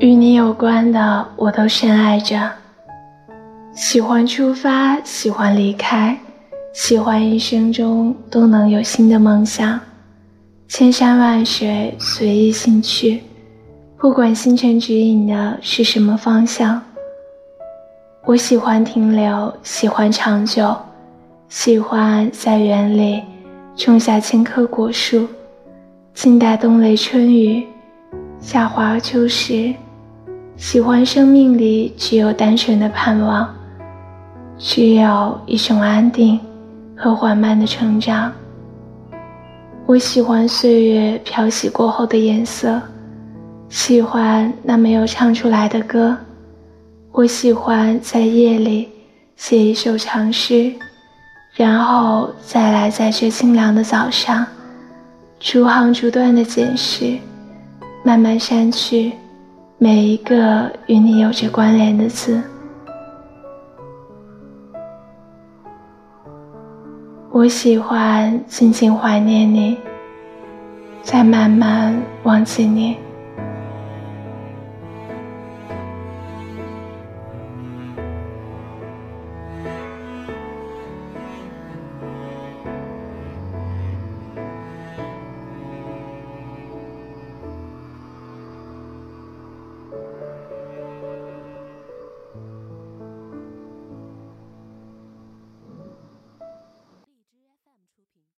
与你有关的，我都深爱着。喜欢出发，喜欢离开，喜欢一生中都能有新的梦想。千山万水，随意行去，不管星辰指引的是什么方向。我喜欢停留，喜欢长久，喜欢在园里种下千棵果树，静待冬雷春雨，夏华秋实。喜欢生命里只有单纯的盼望。只有一种安定和缓慢的成长。我喜欢岁月漂洗过后的颜色，喜欢那没有唱出来的歌。我喜欢在夜里写一首长诗，然后再来在这清凉的早上，逐行逐段的检视，慢慢删去每一个与你有着关联的字。我喜欢静静怀念你，再慢慢忘记你。